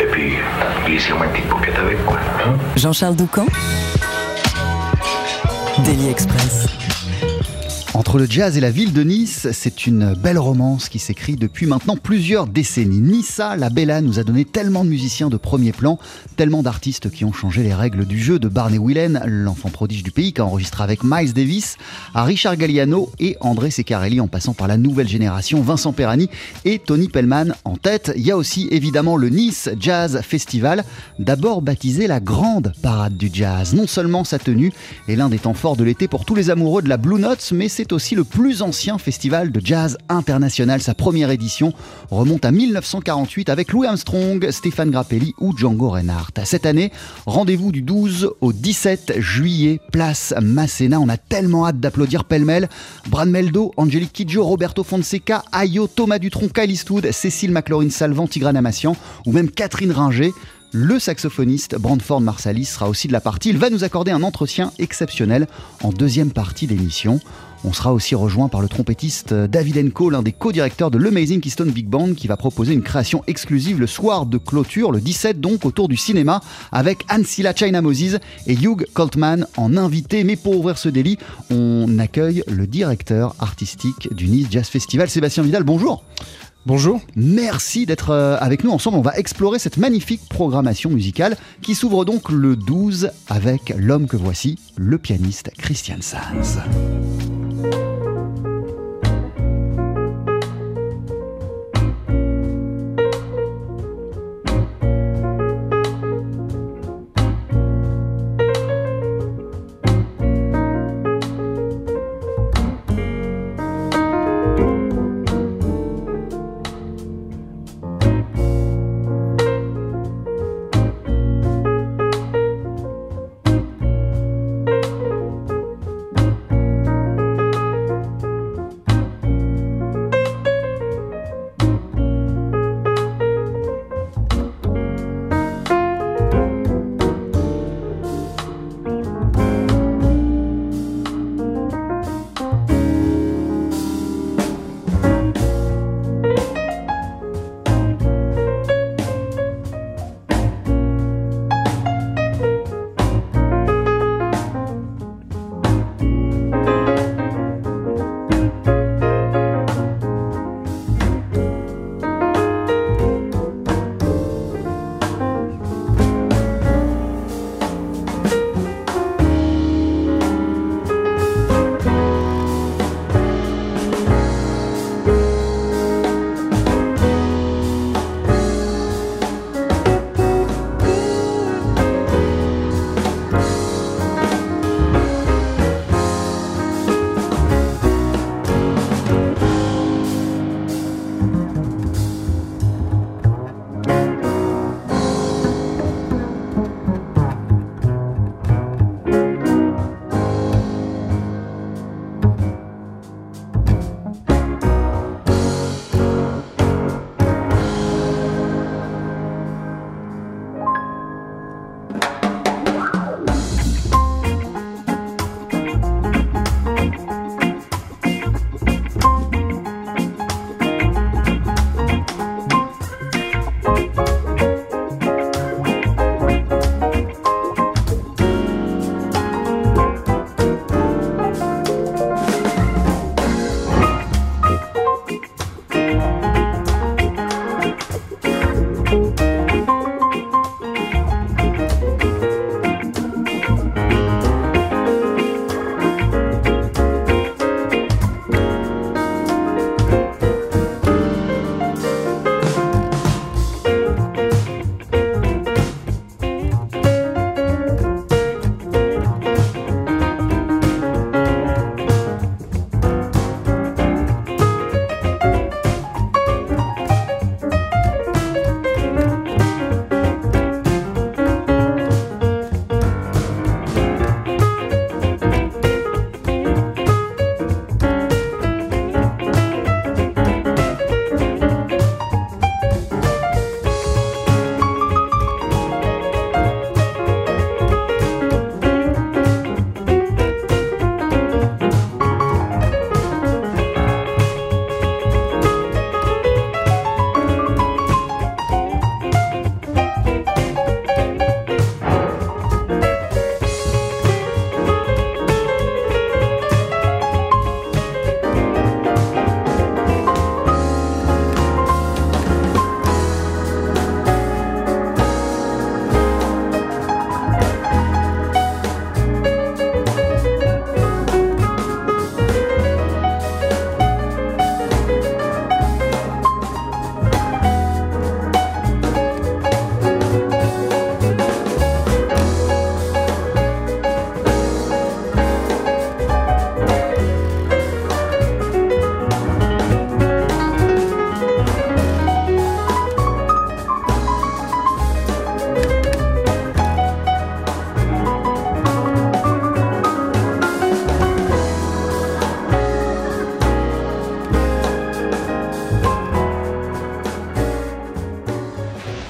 Et puis, glissez-moi une petite paupiette avec, quoi. Jean-Charles Doucan. Daily Express. Entre le jazz et la ville de Nice, c'est une belle romance qui s'écrit depuis maintenant plusieurs décennies. Nissa, la Bella, nous a donné tellement de musiciens de premier plan, tellement d'artistes qui ont changé les règles du jeu, de Barney Whelan, l'enfant prodige du pays, qui a enregistré avec Miles Davis, à Richard Galliano et André Secarelli, en passant par la nouvelle génération, Vincent Perani et Tony Pellman en tête. Il y a aussi évidemment le Nice Jazz Festival, d'abord baptisé la Grande Parade du Jazz. Non seulement sa tenue est l'un des temps forts de l'été pour tous les amoureux de la Blue Notes, mais c'est aussi le plus ancien festival de jazz international. Sa première édition remonte à 1948 avec Louis Armstrong, Stéphane Grappelli ou Django Reinhardt. Cette année, rendez-vous du 12 au 17 juillet, place Masséna. On a tellement hâte d'applaudir pêle-mêle Bran Meldo, Angelique Kidjo, Roberto Fonseca, Ayo, Thomas Dutronc, Kyle Eastwood, Cécile McLaurin Salvant, Tigran Amassian ou même Catherine Ringer. Le saxophoniste Brandford Marsalis sera aussi de la partie. Il va nous accorder un entretien exceptionnel en deuxième partie d'émission. On sera aussi rejoint par le trompettiste David Enco, l'un des co-directeurs de l'Amazing Keystone Big Band, qui va proposer une création exclusive le soir de clôture, le 17 donc, autour du cinéma, avec Ancilla China Moses et Hugh Coltman en invité. Mais pour ouvrir ce délit, on accueille le directeur artistique du Nice Jazz Festival, Sébastien Vidal. Bonjour. Bonjour. Merci d'être euh, avec nous. Ensemble, on va explorer cette magnifique programmation musicale qui s'ouvre donc le 12 avec l'homme que voici, le pianiste Christian Sanz.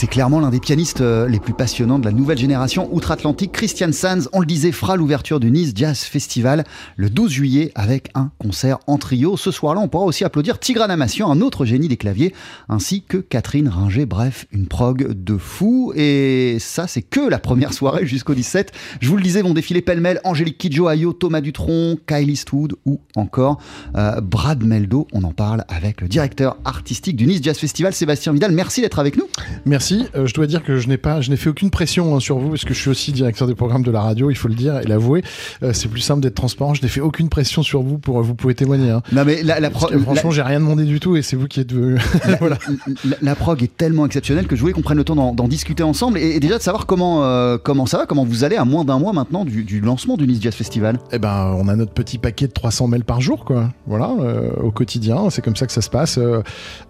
C'est clairement l'un des pianistes euh, les plus passionnants de la nouvelle génération outre-Atlantique. Christian Sands, on le disait, fera l'ouverture du Nice Jazz Festival le 12 juillet avec un concert en trio. Ce soir-là, on pourra aussi applaudir Tigran Amassian, un autre génie des claviers, ainsi que Catherine Ringer. Bref, une prog de fou. Et ça, c'est que la première soirée jusqu'au 17. Je vous le disais, vont défiler pêle-mêle Angélique Kidjo, Ayo, Thomas Dutronc, Kyle Eastwood ou encore euh, Brad Meldo. On en parle avec le directeur artistique du Nice Jazz Festival, Sébastien Vidal. Merci d'être avec nous. Merci. Euh, je dois dire que je n'ai pas, je n'ai fait aucune pression hein, sur vous parce que je suis aussi directeur des programmes de la radio. Il faut le dire et l'avouer. Euh, c'est plus simple d'être transparent. Je n'ai fait aucune pression sur vous pour vous pouvez témoigner. hein. Non mais la, la Parce pro- que franchement, la- j'ai rien demandé du tout et c'est vous qui êtes venu. voilà. la, la prog est tellement exceptionnelle que je voulais qu'on prenne le temps d'en discuter ensemble et, et déjà de savoir comment, euh, comment ça va, comment vous allez à moins d'un mois maintenant du, du lancement du Nice Jazz Festival. Eh ben, on a notre petit paquet de 300 mails par jour, quoi. Voilà, euh, au quotidien, c'est comme ça que ça se passe. Euh,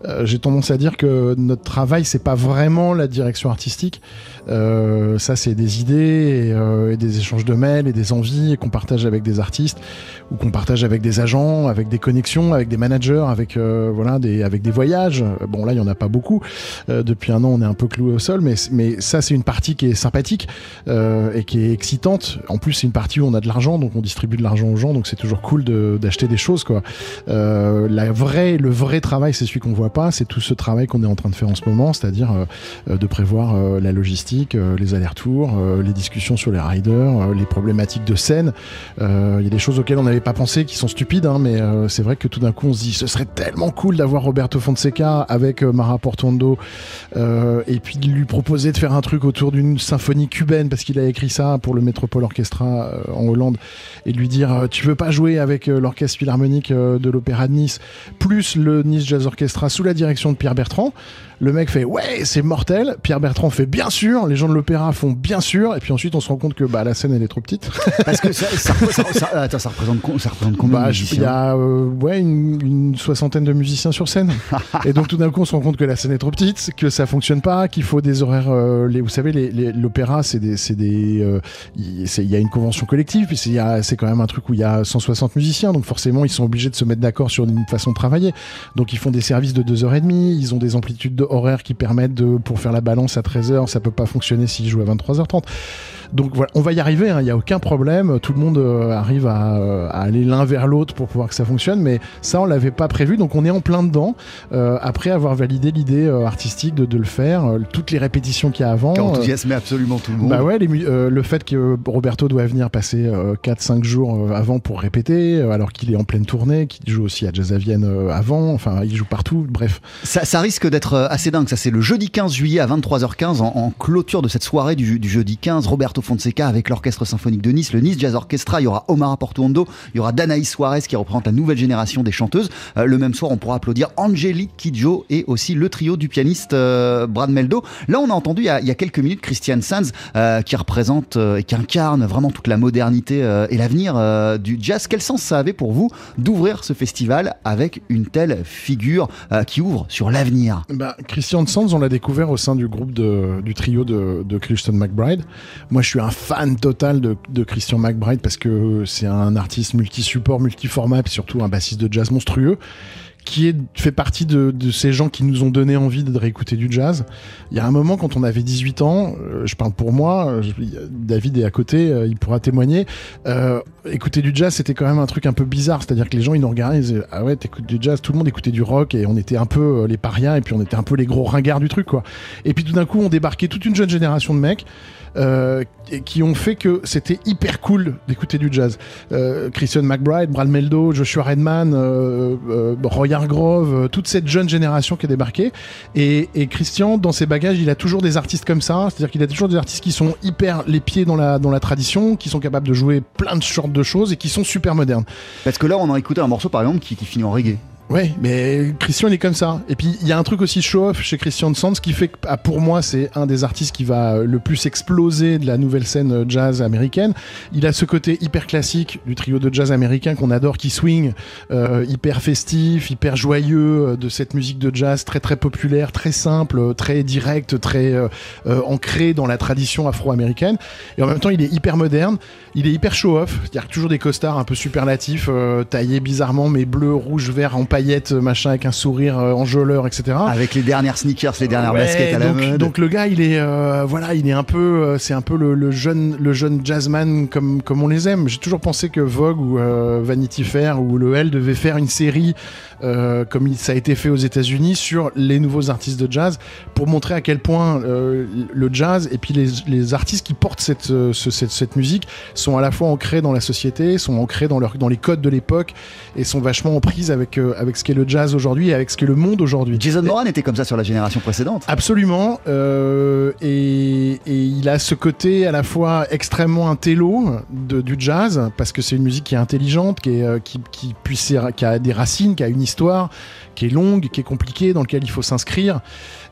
euh, J'ai tendance à dire que notre travail, c'est pas vraiment la direction artistique. Euh, ça, c'est des idées et, euh, et des échanges de mails et des envies qu'on partage avec des artistes ou qu'on partage avec des agents, avec des connexions, avec des managers, avec euh, voilà, des avec des voyages. Bon, là, il y en a pas beaucoup. Depuis un an, on est un peu cloué au sol, mais ça, c'est une partie qui est sympathique et qui est excitante. En plus, c'est une partie où on a de l'argent, donc on distribue de l'argent aux gens, donc c'est toujours cool d'acheter des choses, quoi. La vraie, le vrai travail, c'est celui qu'on voit pas, c'est tout ce travail qu'on est en train de faire en ce moment, c'est-à-dire de prévoir euh, la logistique, euh, les allers-retours, euh, les discussions sur les riders, euh, les problématiques de scène. Euh, Il y a des choses auxquelles on n'avait pas pensé qui sont stupides, hein, mais euh, c'est vrai que tout d'un coup, on se dit, ce serait tellement cool d'avoir Roberto Fonseca avec euh, Mara Portuondo euh, et puis de lui proposer de faire un truc autour d'une symphonie cubaine parce qu'il a écrit ça pour le Métropole Orchestra euh, en Hollande et de lui dire euh, tu veux pas jouer avec euh, l'orchestre philharmonique euh, de l'Opéra de Nice plus le Nice Jazz Orchestra sous la direction de Pierre Bertrand le mec fait ouais c'est mortel Pierre Bertrand fait bien sûr les gens de l'opéra font bien sûr et puis ensuite on se rend compte que bah la scène elle est trop petite Parce que ça, ça, ça- ça- attends, ça représente, représente combien bah, il y a euh, ouais, une, une soixantaine de musiciens sur scène. et donc tout d'un coup, on se rend compte que la scène est trop petite, que ça fonctionne pas, qu'il faut des horaires. euh, les, vous savez, l'opéra, c'est des, euh, il c'est- il y a une convention collective, puis c'est y quand même un truc où il y a 160 musiciens, donc forcément, ils sont obligés de se mettre d'accord sur une façon de travailler. Donc ils font des services de 2h30, ils ont des amplitudes de horaires qui permettent de, pour faire la balance à 13h, ça peut pas fonctionner s'ils jouent à 23h30. Donc voilà, on va y arriver, hein, il n'y a aucun problème. Tout le monde euh, arrive à, euh, à aller l'un vers l'autre pour pouvoir que ça fonctionne, mais ça, on l'avait pas prévu. Donc on est en plein dedans, euh, après avoir validé l'idée euh, artistique de, de le faire, euh, toutes les répétitions qu'il y a avant. qui euh, enthousiasmé absolument tout le monde. bah ouais, les euh, le fait que Roberto doit venir passer 4-5 jours avant pour répéter, euh, alors qu'il est en pleine tournée, qu'il joue aussi à Jazz à Vienne avant, enfin il joue partout, bref. Ça, ça risque d'être assez dingue. Ça, c'est le jeudi 15 juillet à 23h15 en, en clôture de cette soirée du, du jeudi 15. Roberto Fonseca avec l'Orchestre Symphonique de Nice, le Nice Jazz Orchestra. Il y aura Omar Portuondo, il y aura Danaïs Suarez qui représente la nouvelle génération des chanteuses. Euh, le même soir, on pourra applaudir Angelique Kidjo et aussi le trio du pianiste euh, Brad Meldo. Là, on a entendu il y a, quelques minutes Christian Sands euh, qui représente et qui incarne vraiment toute la modernité et l'avenir du jazz. Quel sens ça avait pour vous d'ouvrir ce festival avec une telle figure qui ouvre sur l'avenir? Bah, Christian Sands, on l'a découvert au sein du groupe du trio de, de Christian McBride. Moi, suis un fan total de, Christian McBride parce que c'est un artiste multi-support, multi-format, et surtout un bassiste de jazz monstrueux qui fait partie de, ces gens qui nous ont donné envie de réécouter du jazz. Il y a un moment, quand on avait 18 ans, euh, je parle pour moi, euh, je- David est à côté, euh, il pourra témoigner, écouter du jazz, c'était quand même un truc un peu bizarre, c'est-à-dire que les gens, ils nous regardaient, ils disaient, ah ouais, t'écoutes du jazz, tout le monde écoutait du rock, et on était un peu les parias, et puis on était un peu les gros ringards du truc, quoi. Et puis tout d'un coup, on débarquait toute une jeune génération de mecs, euh, qui ont fait que c'était hyper cool d'écouter du jazz. Euh, Christian McBride, Brad Meldo, Joshua Redman, euh, euh, Roy Hargrove, euh, toute cette jeune génération qui est débarquée. Et, et Christian, dans ses bagages, il a toujours des artistes comme ça, c'est-à-dire qu'il a toujours des artistes qui sont hyper les pieds dans la, dans la tradition, qui sont capables de jouer plein de sortes de choses et qui sont super modernes. Parce que là, on a écouté un morceau par exemple qui finit en reggae. Ouais, mais Christian il est comme ça. Et puis il y a un truc aussi show-off chez Christian Sands qui fait que ah, pour moi c'est un des artistes qui va le plus exploser de la nouvelle scène jazz américaine. Il a ce côté hyper classique du trio de jazz américain qu'on adore, qui swing, euh, hyper festif, hyper joyeux euh, de cette musique de jazz très très populaire, très simple, très direct, très euh, euh, ancré dans la tradition afro-américaine. Et en même temps il est hyper moderne, il est hyper show-off. A toujours des costards un peu superlatifs, euh, taillés bizarrement mais bleu, rouge, vert en paillettes, machin avec un sourire euh, enjôleur, etc. Avec les dernières sneakers, les dernières Ouais, baskets à la donc, mode. donc le gars, il est euh, voilà, il est un peu, euh, c'est un peu le, le jeune, le jeune jazzman comme comme on les aime. J'ai toujours pensé que Vogue ou euh, Vanity Fair ou le L devait faire une série euh, comme ça a été fait aux États-Unis sur les nouveaux artistes de jazz pour montrer à quel point euh, le jazz et puis les, les artistes qui portent cette, euh, ce- cette cette musique sont à la fois ancrés dans la société, sont ancrés dans leur dans les codes de l'époque et sont vachement en prise avec euh, avec ce qu'est le jazz aujourd'hui et avec ce qu'est le monde aujourd'hui. Jason Moran était comme ça sur la génération précédente. Absolument. et, et il a ce côté à la fois extrêmement intello de, du jazz, parce que c'est une musique qui est intelligente, qui, est, qui, qui, puisse- qui a des racines, qui a une histoire, qui est longue, qui est compliquée, dans lequel il faut s'inscrire,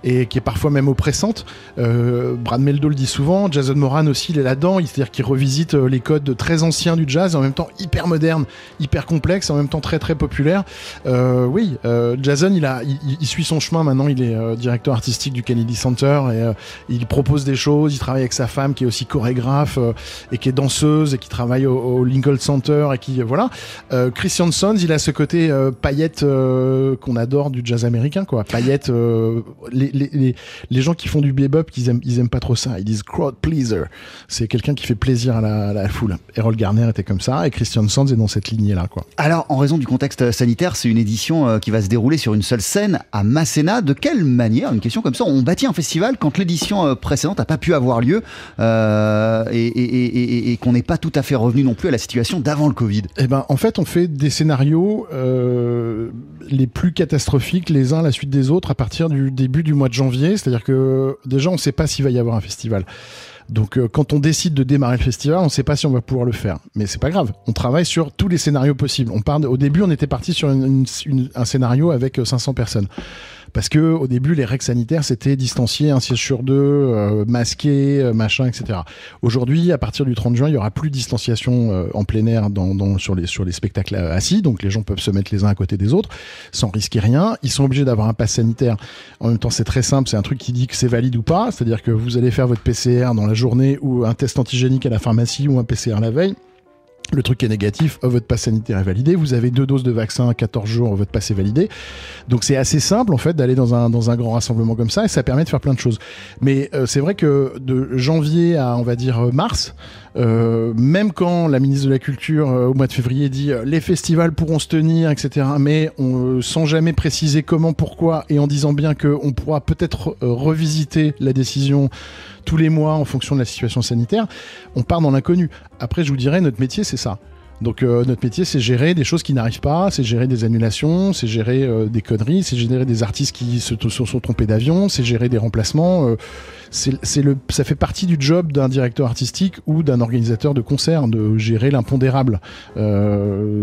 et qui est parfois même oppressante. Euh, Brad Meldo le dit souvent, Jason Moran aussi, il est là-dedans, c'est-à-dire qu'il revisite euh, les codes très anciens du jazz, en même temps hyper moderne, hyper complexe, en même temps très très populaire. Euh, oui, Jason, il, a, il, suit son chemin maintenant, il est directeur artistique du Kennedy Center, et il propose des choses, il travaille avec sa femme qui est aussi chorégraphe, et qui est danseuse, et qui travaille au, au Lincoln Center, et qui, voilà. Christian Sons, il a ce côté paillette qu'on adore du jazz américain, quoi. Paillette, euh, les, les, les, les gens qui font du bebop, ils aiment, ils aiment pas trop ça. Ils disent crowd pleaser. C'est quelqu'un qui fait plaisir à la, à la foule. Errol Garner était comme ça, et Christian Sons est dans cette lignée-là, quoi. Alors, en raison du contexte sanitaire, c'est une édition euh, qui va se dérouler sur une seule scène à Masséna. De quelle manière, une question comme ça, on bâtit un festival quand l'édition euh, précédente n'a pas pu avoir lieu euh, et, et- et- et- et qu'on n'est pas tout à fait revenu non plus à la situation d'avant le Covid? Eh ben, en fait, on fait des scénarios euh, les plus catastrophiques les uns à la suite des autres à partir du début du mois de janvier. C'est-à-dire que déjà, on ne sait pas s'il va y avoir un festival. Donc, euh, quand on décide de démarrer le festival, on ne sait pas si on va pouvoir le faire. Mais c'est pas grave. On travaille sur tous les scénarios possibles. On au début, on était parti sur un scénario avec euh, 500 personnes. Parce que au début, les règles sanitaires, c'était distancier un siège sur deux, euh, masqué, euh, machin, etc. Aujourd'hui, à partir du 30 juin, il y aura plus de distanciation euh, en plein air dans, sur, les, sur les spectacles euh, assis, donc les gens peuvent se mettre les uns à côté des autres sans risquer rien. Ils sont obligés d'avoir un pass sanitaire. En même temps, c'est très simple, c'est un truc qui dit que c'est valide ou pas, c'est-à-dire que vous allez faire votre PCR dans la journée ou un test antigénique à la pharmacie ou un PCR la veille. Le truc est négatif, euh, votre passe sanitaire est validé, vous avez deux doses de vaccin, 14 jours, votre passe est validé. Donc c'est assez simple en fait d'aller dans un, dans un grand rassemblement comme ça et ça permet de faire plein de choses. Mais euh, c'est vrai que de janvier à on va dire euh, mars, euh, même quand la ministre de la Culture au mois de février dit les festivals pourront se tenir, etc., mais on, sans jamais préciser comment, pourquoi, et en disant bien qu'on pourra peut-être revisiter la décision tous les mois en fonction de la situation sanitaire, on part dans l'inconnu. Après, je vous dirais, notre métier, c'est ça. Donc euh, notre métier, c'est gérer des choses qui n'arrivent pas, c'est gérer des annulations, c'est gérer euh, des conneries, c'est gérer des artistes qui se sont trompés d'avion, c'est gérer des remplacements. euh, c'est le, ça fait partie du job d'un directeur artistique ou d'un organisateur de concert de gérer l'impondérable.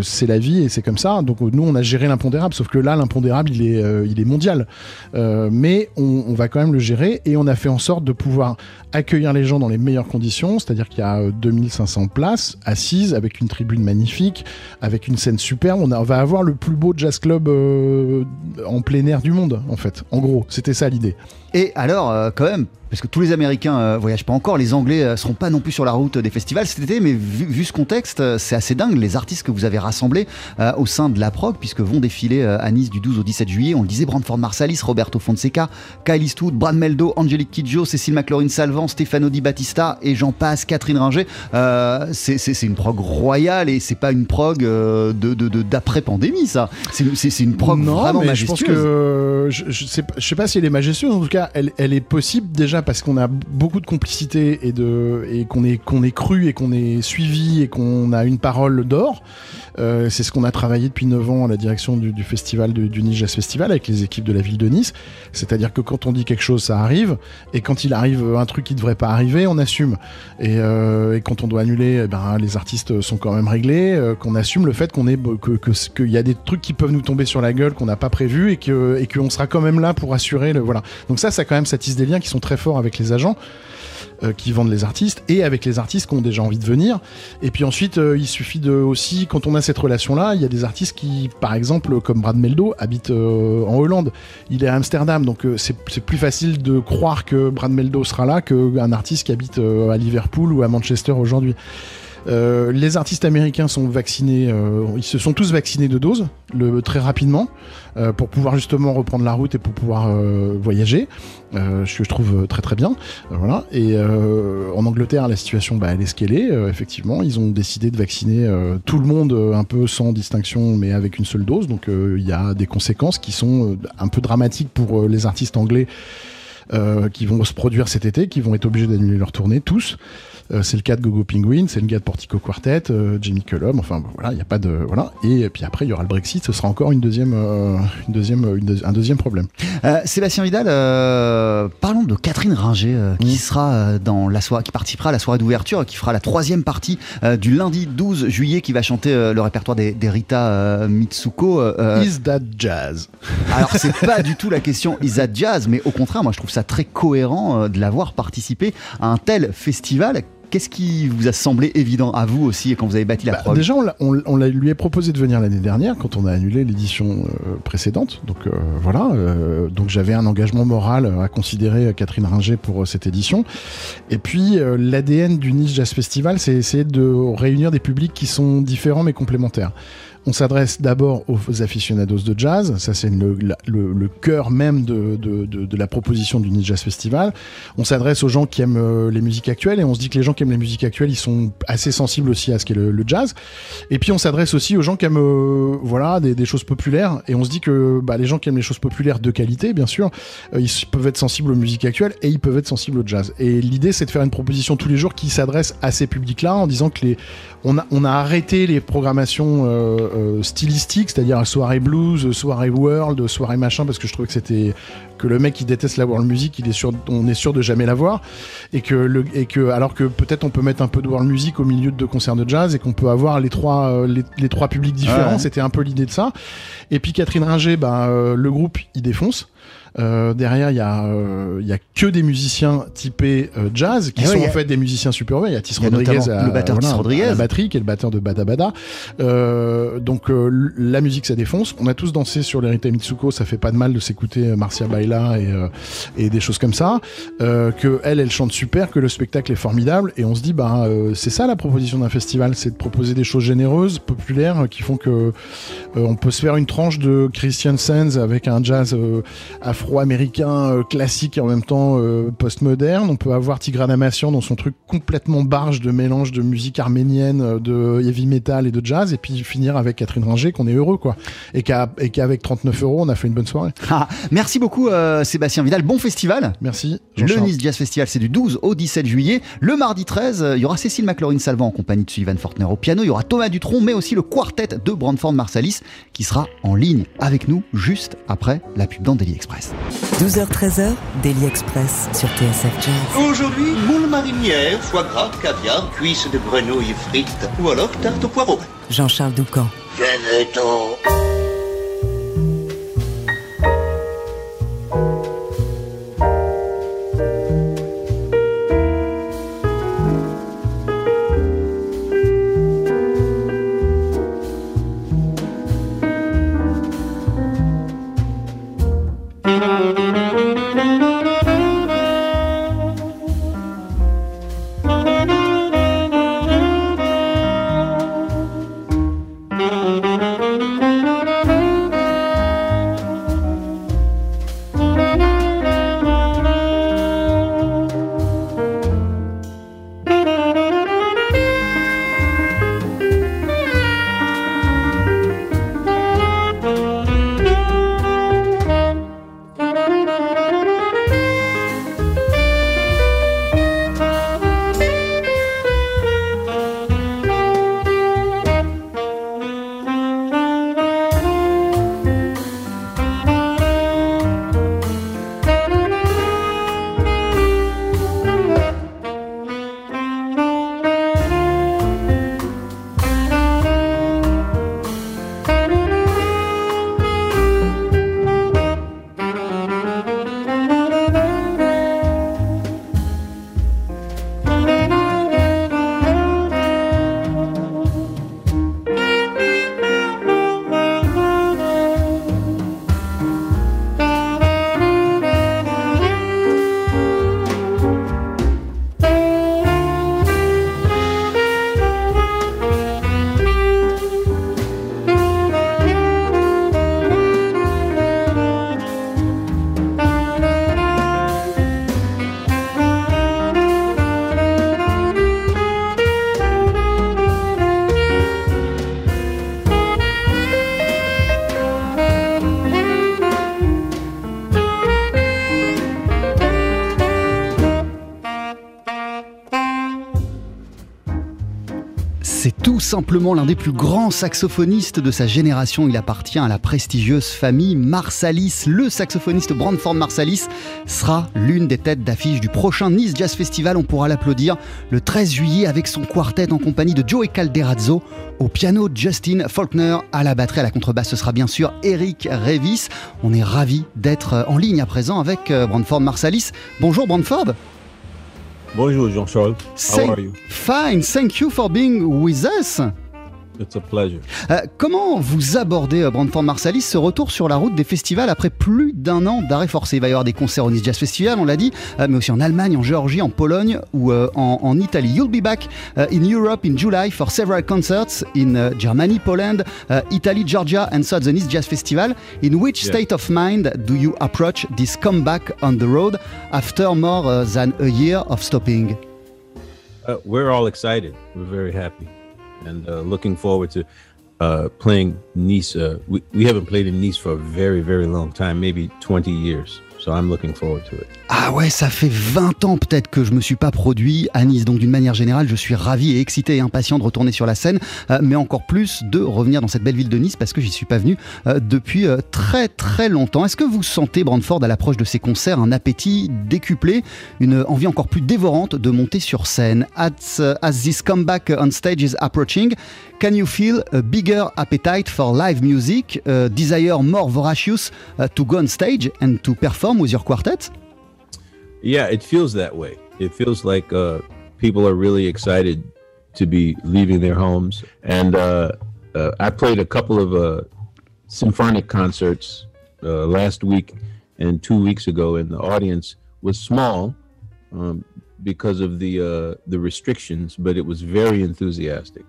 C'est la vie et c'est comme ça. Donc nous, on a géré l'impondérable, sauf que là, l'impondérable, il est, il est mondial. Mais on, va quand même le gérer et on a fait en sorte de pouvoir accueillir les gens dans les meilleures conditions, c'est-à-dire qu'il y a euh, 2500 places assises avec une tribune magnifique, avec une scène superbe. On, va avoir le plus beau jazz club euh, en plein air du monde, en fait. En gros, c'était ça l'idée. Et alors, euh, quand même, parce que tous les Américains euh, voyagent pas encore, les Anglais euh, seront pas non plus sur la route des festivals cet été, mais vu, vu ce contexte, euh, c'est assez dingue les artistes que vous avez rassemblés euh, au sein de la prog, puisque vont défiler à Nice du 12 au 17 juillet. On le disait, Brandford Marsalis, Roberto Fonseca, Kyle Eastwood, Brad Meldo, Angelique Kidjo, Cécile McLaurin Salvant, Stefano Di Battista et j'en passe, Catherine Ringer. C'est- une prog royale et c'est pas une prog de d'après-pandémie, ça. C'est une prog non, vraiment mais je pense majestueuse. que je, je sais pas, je sais pas si elle est majestueuse. En tout cas, elle, est possible déjà parce qu'on a beaucoup de complicité et qu'on est qu'on est cru et qu'on est suivi et qu'on a une parole d'or. Euh, c'est ce qu'on a travaillé depuis 9 ans à la direction du, du festival du, du Jazz Festival avec les équipes de la ville de Nice. C'est-à-dire que quand on dit quelque chose, ça arrive, et quand il arrive un truc qui devrait pas arriver, on assume. Et, euh, quand on doit annuler, eh ben, les artistes sont quand même réglés. euh, qu'on assume le fait qu'on est que- qu'il y a des trucs qui peuvent nous tomber sur la gueule qu'on n'a pas prévu et que et qu'on sera quand même là pour assurer le voilà. Donc ça, ça quand même ça tisse des liens qui sont très forts avec les agents. euh, qui vendent les artistes et avec les artistes qui ont déjà envie de venir et puis ensuite euh, il suffit de aussi quand on a cette relation là il y a des artistes qui par exemple comme Brad Meldo habite euh, en Hollande il est à Amsterdam donc euh, c'est plus facile de croire que Brad Meldo sera là qu'un artiste qui habite à Liverpool ou à Manchester aujourd'hui euh, les artistes américains sont vaccinés, euh, ils se sont tous vaccinés de doses très rapidement euh, pour pouvoir justement reprendre la route et pour pouvoir voyager, ce que je trouve très très bien. Voilà. Et en Angleterre, la situation, bah, elle est ce qu'elle est. Effectivement, ils ont décidé de vacciner tout le monde un peu sans distinction, mais avec une seule dose. Donc il y a des conséquences qui sont un peu dramatiques pour les artistes anglais. qui vont se produire cet été, qui vont être obligés d'annuler leur tournée, tous. Euh, c'est le cas de Gogo Penguin, c'est le cas de Portico Quartet, euh, Jimmy Cullum, enfin voilà, il n'y a pas de voilà. Et puis après il y aura le Brexit, ce sera encore une deuxième, euh, une deuxième, une deuxi- un deuxième problème. Sébastien Vidal, parlons de Catherine Ringer, qui sera dans la soirée, qui participera à la soirée d'ouverture, qui fera la troisième partie du lundi 12 juillet, qui va chanter le répertoire des, des Rita Mitsuko. Is that jazz? Alors c'est pas du tout la question Is that jazz, mais au contraire, moi je trouve ça très cohérent de l'avoir participé à un tel festival. Qu'est-ce qui vous a semblé évident à vous aussi quand vous avez bâti la Bah, prog? déjà, on, on- lui a proposé de venir l'année dernière quand on a annulé l'édition euh, précédente. Donc euh, voilà. euh, donc j'avais un engagement moral à considérer Catherine Ringer pour cette édition. Et puis l'ADN du Nice Jazz Festival, c'est essayer de réunir des publics qui sont différents mais complémentaires. On s'adresse d'abord aux aficionados de jazz, ça c'est le, cœur même de, la proposition du Jazz Festival. On s'adresse aux gens qui aiment euh, les musiques actuelles et on se dit que les gens qui aiment les musiques actuelles, ils sont assez sensibles aussi à ce qu'est le, jazz. Et puis on s'adresse aussi aux gens qui aiment euh, voilà des, choses populaires et on se dit que bah, les gens qui aiment les choses populaires de qualité, bien sûr, euh, ils peuvent être sensibles aux musiques actuelles et ils peuvent être sensibles au jazz. Et l'idée c'est de faire une proposition tous les jours qui s'adresse à ces publics-là en disant que les on a, arrêté les programmations euh, euh, stylistiques, c'est-à-dire soirée blues, soirée world, soirée machin, parce que je trouvais que c'était que le mec qui déteste la world music, il est sûr, on est sûr de jamais la voir, et que le, et que alors que peut-être on peut mettre un peu de world music au milieu de deux concerts de jazz et qu'on peut avoir les trois euh, les, les trois publics différents. Ouais. C'était un peu l'idée de ça. Et puis Catherine Ringer, ben euh, le groupe il défonce. Euh, derrière, il y a, euh, y a que des musiciens typés euh, jazz qui ouais, sont a- en fait des musiciens super il y a Tis Rodriguez, à- le batteur Tis Rodriguez. à la batterie, qui est le batteur de Bada Bada. Donc la musique ça défonce. On a tous dansé sur les Rita Mitsuko, ça fait pas de mal de s'écouter Marcia Baila et, euh, et des choses comme ça. Euh, que elle, elle chante super, que le spectacle est formidable, et on se dit bah euh, c'est ça la proposition d'un festival, c'est de proposer des choses généreuses, populaires, qui font que on peut se faire une tranche de Christian Sands avec un jazz afro-américain classique et en même temps post-moderne. On peut avoir Tigran Amassian dans son truc complètement barge de mélange de musique arménienne, de heavy metal et de jazz, et puis finir avec Catherine Ringer qu'on est heureux quoi, et qu'avec 39 euros on a fait une bonne soirée. Ah, merci beaucoup euh, Sébastien Vidal, bon festival Merci. Le. Nice Jazz Festival, c'est du 12 au 17 juillet. Le mardi 13, euh, il y aura Cécile McLaurin-Salvant en compagnie de Sullivan Fortner au piano. Il y aura Thomas Dutronc, mais aussi le quartet de Brandford Marsalis qui sera en ligne avec nous juste après la pub dans Daily Express. 12h-13h, Daily Express sur TSF Jazz. Aujourd'hui, moule marinière, foie gras, caviar, cuisses de grenouille frites ou alors tarte au poireau. Jean-Charles Doucan. Que veut-on tout simplement l'un des plus grands saxophonistes de sa génération. Il appartient à la prestigieuse famille Marsalis. Le saxophoniste Brandford Marsalis sera l'une des têtes d'affiche du prochain Nice Jazz Festival. On pourra l'applaudir le 13 juillet avec son quartet en compagnie de Joey Calderazzo au piano, Justin Faulkner à la batterie, à la contrebasse. Ce sera bien sûr Eric Revis. On est ravi d'être en ligne à présent avec euh, Brandford Marsalis. Bonjour Brandford. Bonjour Jean-Charles. How are you? Fine, thank you for being with us. It's a pleasure. Euh, comment vous abordez, euh, Brandford Marsalis, ce retour sur la route des festivals après plus d'un an d'arrêt forcé? Il va y avoir des concerts au Nice Jazz Festival, on l'a dit, euh, mais aussi en Allemagne, en Géorgie, en Pologne ou en, en Italie. You'll be back in Europe in July for several concerts in Germany, Poland, Italy, Georgia, and so at the Nice Jazz Festival. In which state of mind do you approach this comeback on the road after more uh, than a year of stopping? Uh, we're all excited. We're very happy and uh, looking forward to uh, playing Nice. Uh, we, we haven't played in Nice for a very, very long time, maybe 20 years. So I'm looking forward to it. Ah ouais, ça fait 20 ans peut-être que je me suis pas produit à Nice. Donc d'une manière générale, je suis ravi et excité et impatient de retourner sur la scène, euh, mais encore plus de revenir dans cette belle ville de Nice parce que j'y suis pas venu euh, depuis euh, très très longtemps. Est-ce que vous sentez Brandford à l'approche de ces concerts un appétit décuplé, une envie encore plus dévorante de monter sur scène? As, uh, this comeback on stage is approaching, can you feel a bigger appetite for live music, a desire more voracious uh, to go on stage and to perform? With your quartet? Yeah, it feels that way. It feels like uh, people are really excited to be leaving their homes. And uh, uh, I played a couple of uh, symphonic concerts uh, last week and two weeks ago, and the audience was small um, because of the uh, the restrictions, but it was very enthusiastic.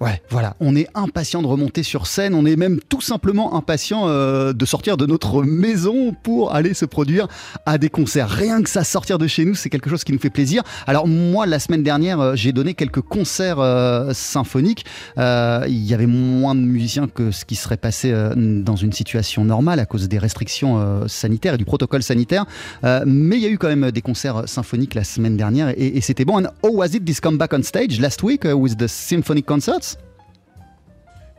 Ouais, voilà, on est impatient de remonter sur scène, on est même tout simplement impatient euh, de sortir de notre maison pour aller se produire à des concerts. Rien que ça sortir de chez nous, c'est quelque chose qui nous fait plaisir. Alors moi, la semaine dernière, euh, j'ai donné quelques concerts euh, symphoniques. Il y avait moins de musiciens que ce qui serait passé dans une situation normale à cause des restrictions sanitaires et du protocole sanitaire. Mais il y a eu quand même des concerts symphoniques la semaine dernière et, c'était bon. And how was it this comeback on stage last week with the symphonic concerts?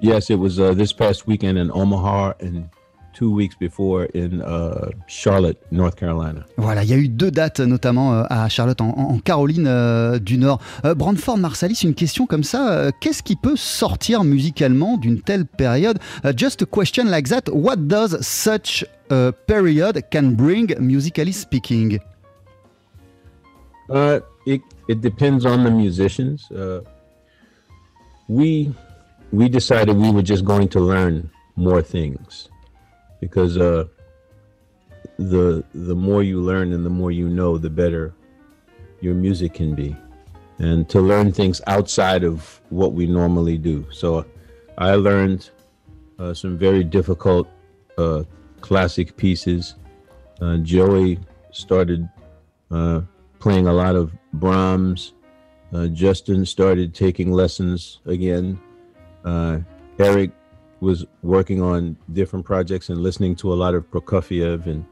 Yes, it was uh, this past weekend in Omaha and two weeks before in uh, Charlotte, North Carolina. Voilà, il y a eu deux dates, notamment euh, à Charlotte, en, en Caroline euh, du Nord. Euh, Brandford Marsalis, une question comme ça, euh, qu'est-ce qui peut sortir musicalement d'une telle période? Uh, Just a question like that, what does such a period can bring musically speaking? Uh, it it depends on the musicians. Uh, we we decided we were just going to learn more things because uh, the the more you learn and the more you know, the better your music can be, and to learn things outside of what we normally do. So I learned uh, some very difficult uh, classic pieces. Uh, Joey started uh, playing a lot of Brahms. Uh, Justin started taking lessons again. Uh, Eric was working on different projects and listening to a lot of Prokofiev, and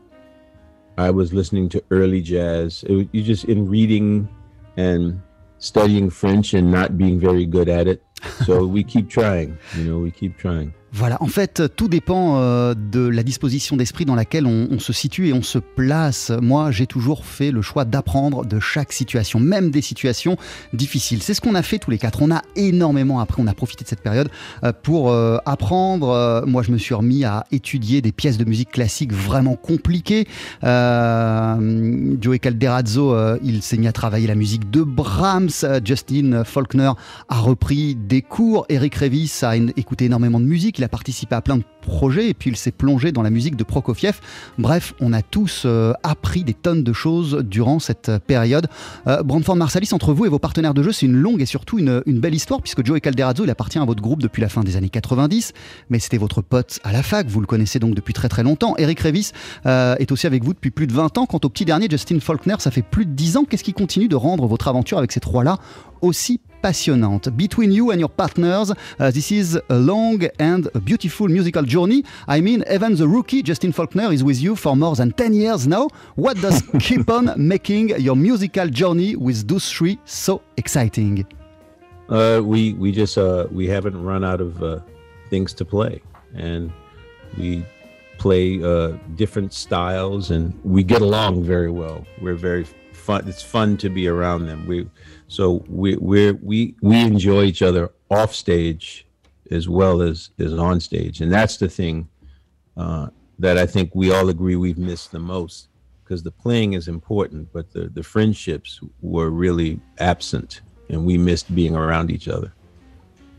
I was listening to early jazz. It, you just in reading and studying French and not being very good at it. So we keep trying. You know, we keep trying. Voilà, en fait, tout dépend euh, de la disposition d'esprit dans laquelle on, se situe et on se place. Moi, j'ai toujours fait le choix d'apprendre de chaque situation, même des situations difficiles. C'est ce qu'on a fait tous les quatre. On a énormément appris, on a profité de cette période euh, pour euh, apprendre. Moi, je me suis remis à étudier des pièces de musique classique vraiment compliquées. Joey Calderazzo, il s'est mis à travailler la musique de Brahms. Justin Faulkner a repris des cours. Eric Revis a écouté énormément de musique. Il a participé à plein de projets et puis il s'est plongé dans la musique de Prokofiev. Bref, on a tous euh, appris des tonnes de choses durant cette euh, période. Euh, Marsalis, entre vous et vos partenaires de jeu, c'est une longue et surtout une, belle histoire puisque Joey Calderazzo, il appartient à votre groupe depuis la fin des années 90, mais c'était votre pote à la fac. Vous le connaissez donc depuis très très longtemps. Eric Revis euh, est aussi avec vous depuis plus de 20 ans. Quant au petit dernier, Justin Faulkner, ça fait plus de 10 ans. Qu'est-ce qui continue de rendre votre aventure avec ces trois-là aussi passionnante? Between you and your partners, this is a long and beautiful musical journey. I mean, even the rookie Justin Faulkner is with you for more than 10 years now. What does keep on making your musical journey with those three so exciting? Uh, we we just uh, we haven't run out of uh, things to play, and we play uh, different styles, and we get along very well. We're very fun. It's fun to be around them. We so we we we we enjoy each other off stage as well as as on stage, and that's the thing uh, that I think we all agree we've missed the most because the playing is important, but the the friendships were really absent, and we missed being around each other.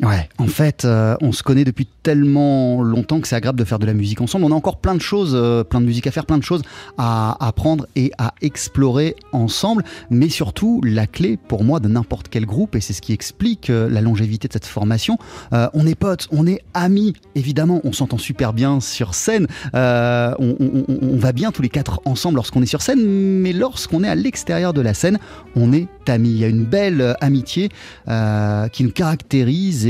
Ouais, en fait, euh, on se connaît depuis tellement longtemps que c'est agréable de faire de la musique ensemble. On a encore plein de choses, euh, plein de musique à faire, plein de choses à apprendre et à explorer ensemble. Mais surtout, la clé pour moi de n'importe quel groupe, et c'est ce qui explique euh, la longévité de cette formation, on est potes, on est amis, évidemment, on s'entend super bien sur scène, on, on, va bien tous les quatre ensemble lorsqu'on est sur scène, mais lorsqu'on est à l'extérieur de la scène, on est amis. Il y a une belle amitié qui nous caractérise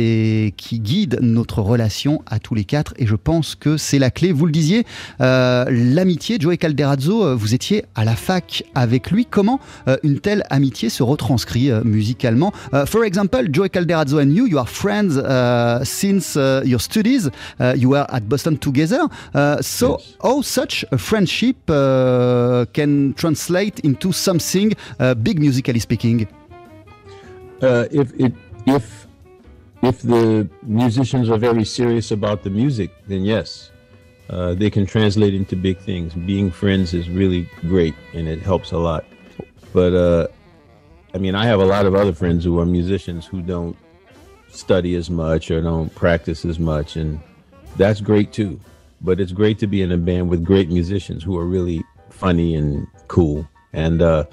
qui guide notre relation à tous les quatre. Et je pense que c'est la clé. Vous le disiez, euh, l'amitié, Joey Calderazzo, euh, vous étiez à la fac avec lui. Comment euh, une telle amitié se retranscrit musicalement? For example, Joey Calderazzo and you, you are friends since your studies. you were at Boston together. so, how such a friendship can translate into something big musically speaking? if it, if if the musicians are very serious about the music, then yes, uh, they can translate into big things. Being friends is really great and it helps a lot. But uh, I mean, I have a lot of other friends who are musicians who don't study as much or don't practice as much, and that's great too. But it's great to be in a band with great musicians who are really funny and cool. And uh,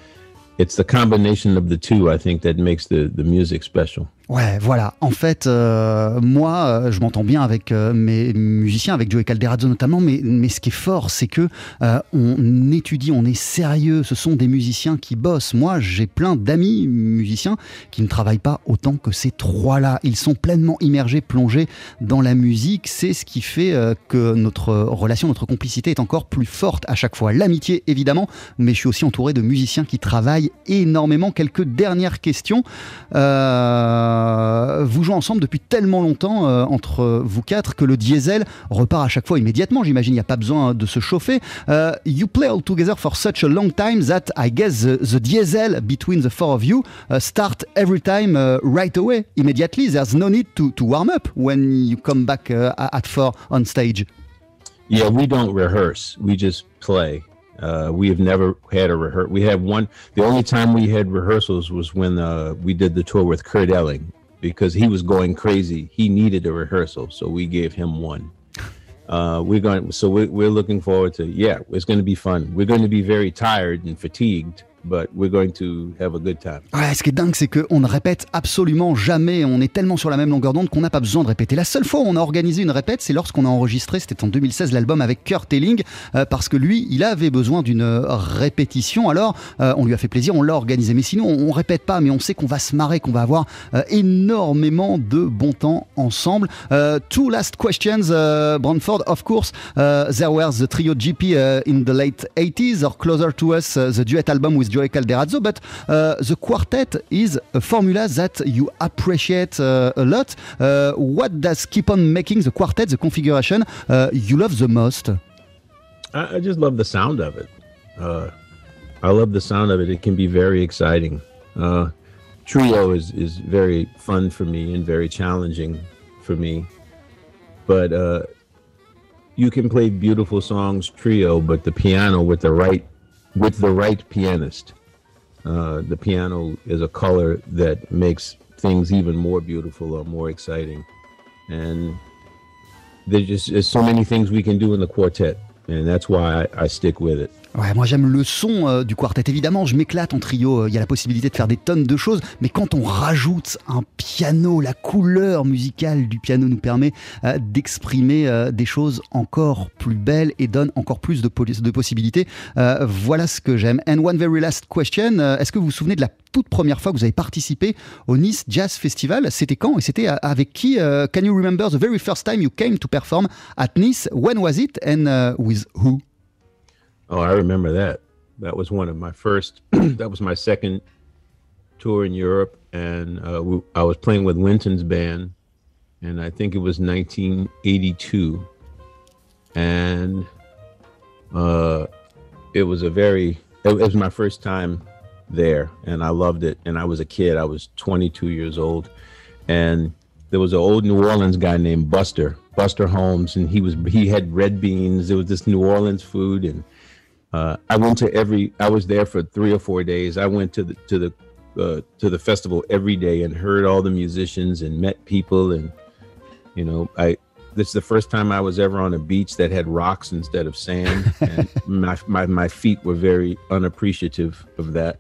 it's the combination of the two, I think, that makes the, the music special. Ouais, voilà. En fait, euh, moi, euh, je m'entends bien avec euh, mes musiciens, avec Joey Calderazzo notamment, mais, mais ce qui est fort, c'est que on étudie, on est sérieux. Ce sont des musiciens qui bossent. Moi, j'ai plein d'amis musiciens qui ne travaillent pas autant que ces trois-là. Ils sont pleinement immergés, plongés dans la musique. C'est ce qui fait que notre relation, notre complicité est encore plus forte à chaque fois. L'amitié, évidemment, mais je suis aussi entouré de musiciens qui travaillent énormément. Quelques dernières questions. Euh, euh, vous jouez ensemble depuis tellement longtemps euh, entre vous quatre que le diesel repart à chaque fois immédiatement. J'imagine, il n'y a pas besoin de se chauffer. Uh, you play all together for such a long time that I guess the, diesel between the four of you uh, start every time uh, right away, immediately. There's no need to, to warm up when you come back at four on stage. Yeah, we don't rehearse. We just play. Uh, we have never had a rehearsal. We had one. The only time we had rehearsals was when uh, we did the tour with Kurt Elling because he was going crazy. He needed a rehearsal, so we gave him one. Uh, we're going. So we're, we're looking forward to. Yeah, it's going to be fun. We're going to be very tired and fatigued, but we're going to have a good time. Ouais, ce qui est dingue, c'est qu'on ne répète absolument jamais. On est tellement sur la même longueur d'onde qu'on n'a pas besoin de répéter. La seule fois où on a organisé une répète, c'est lorsqu'on a enregistré, c'était en 2016, l'album avec Kurt Elling, euh, parce que lui, il avait besoin d'une répétition. Alors, euh, on lui a fait plaisir, on l'a organisé. Mais sinon, on, ne répète pas, mais on sait qu'on va se marrer, qu'on va avoir euh, énormément de bon temps ensemble. two last questions, Brantford. Of course, there were the trio GP in the late 80s, or closer to us, the duet album with Joey Calderazzo, but uh, the quartet is a formula that you appreciate uh, a lot. Uh, what does keep on making the quartet, the configuration, you love the most? I, I, just love the sound of it. I love the sound of it. It can be very exciting. Uh, trio is, is very fun for me and very challenging for me. But uh, you can play beautiful songs trio, but the piano with the right with the right pianist. Uh, the piano is a color that makes things even more beautiful or more exciting. And there's just there's so many things we can do in the quartet, and that's why I, I stick with it. Ouais, moi j'aime le son euh, du quartet. Évidemment, je m'éclate en trio. Euh, il y a la possibilité de faire des tonnes de choses, mais quand on rajoute un piano, la couleur musicale du piano nous permet euh, d'exprimer des choses encore plus belles et donne encore plus de, de possibilités. voilà ce que j'aime. And one very last question. Est-ce que vous vous souvenez de la toute première fois que vous avez participé au Nice Jazz Festival? C'était quand et c'était avec qui Can you remember the very first time you came to perform at Nice? When was it and with who? Oh, I remember that. That was one of my first. that was my second tour in Europe, and uh, we, I was playing with Winton's band, and I think it was 1982, and uh, it was a very it, was my first time there, and I loved it. And I was a kid; I was 22 years old, and there was an old New Orleans guy named Buster, Buster Holmes, and he was he had red beans. There was this New Orleans food, and uh, I went to every. I was there for three or four days. I went to the to the uh, to the festival every day and heard all the musicians and met people, and you know, I this is the first time I was ever on a beach that had rocks instead of sand, and my, my my feet were very unappreciative of that.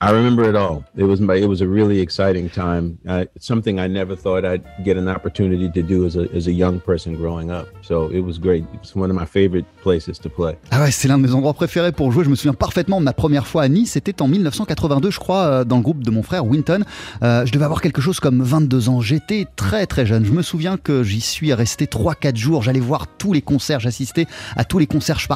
I remember it all. It was my, it was a really exciting time. Uh, something I never thought I'd get an opportunity to do as a, as a young person growing up. So it was great. It's one of my favorite places to play. Ah ouais, c'est l'un de mes endroits préférés pour jouer. Je me souviens parfaitement de ma première fois à Nice. C'était en 1982, je crois, euh, dans le groupe de mon frère Winton. Euh, je devais avoir quelque chose comme 22 ans. J'étais très très jeune. Je me souviens que j'y suis resté 3-4 jours. J'allais voir tous les concerts. J'assistais à tous les concerts. Je,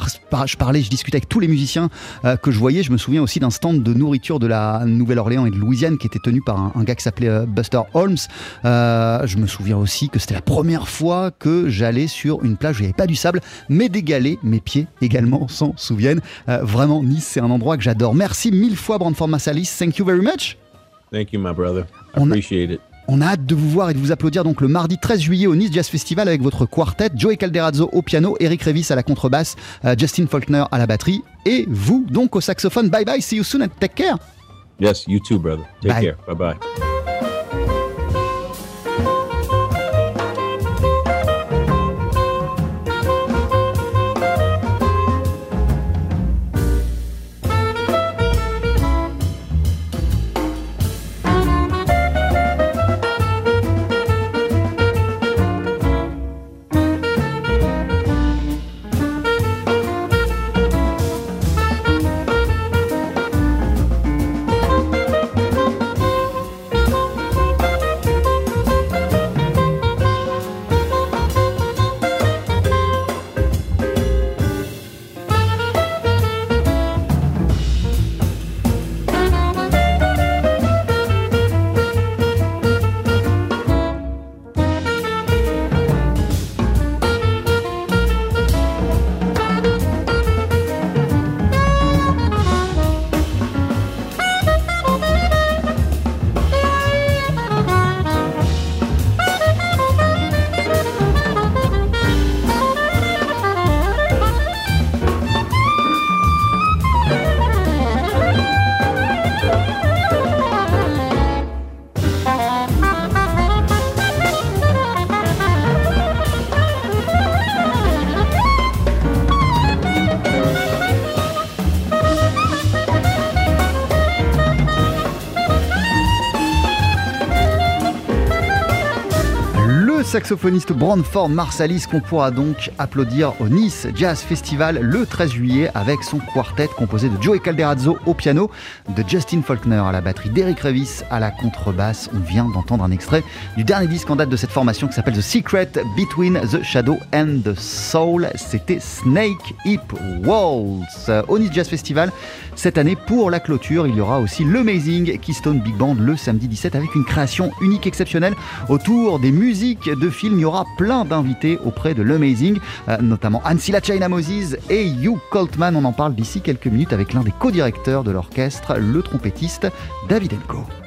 je, parlais, je discutais avec tous les musiciens euh, que je voyais. Je me souviens aussi d'un stand de nourriture de la Nouvelle-Orléans et de Louisiane qui était tenu par un, gars qui s'appelait euh, Buster Holmes. Euh, je me souviens aussi que c'était la première fois que j'allais sur une plage où il n'y avait pas du sable, mais des galets. Mes pieds également s'en souviennent. Euh, vraiment, Nice, c'est un endroit que j'adore. Merci mille fois, Brandford Massalis. Thank you very much. Thank you, my brother. I appreciate it. On a hâte de vous voir et de vous applaudir donc le mardi 13 juillet au Nice Jazz Festival avec votre quartet, Joey Calderazzo au piano, Eric Revis à la contrebasse, Justin Faulkner à la batterie et vous donc au saxophone. Bye bye, see you soon and take care. Yes, you too, brother. Take bye. care. Bye bye. Saxophoniste Brandford Marsalis qu'on pourra donc applaudir au Nice Jazz Festival le 13 juillet avec son quartet composé de Joey Calderazzo au piano, de Justin Faulkner à la batterie, d'Eric Revis à la contrebasse. On vient d'entendre un extrait du dernier disque en date de cette formation qui s'appelle The Secret Between the Shadow and the Soul. C'était Snake Hip Waltz au Nice Jazz Festival. Cette année, pour la clôture, il y aura aussi l'Amazing Keystone Big Band le samedi 17 avec une création unique, exceptionnelle autour des musiques de films. Il y aura plein d'invités auprès de l'Amazing, euh, notamment Ancilla China Moses et Hugh Coltman. On en parle d'ici quelques minutes avec l'un des co-directeurs de l'orchestre, le trompettiste David Enko.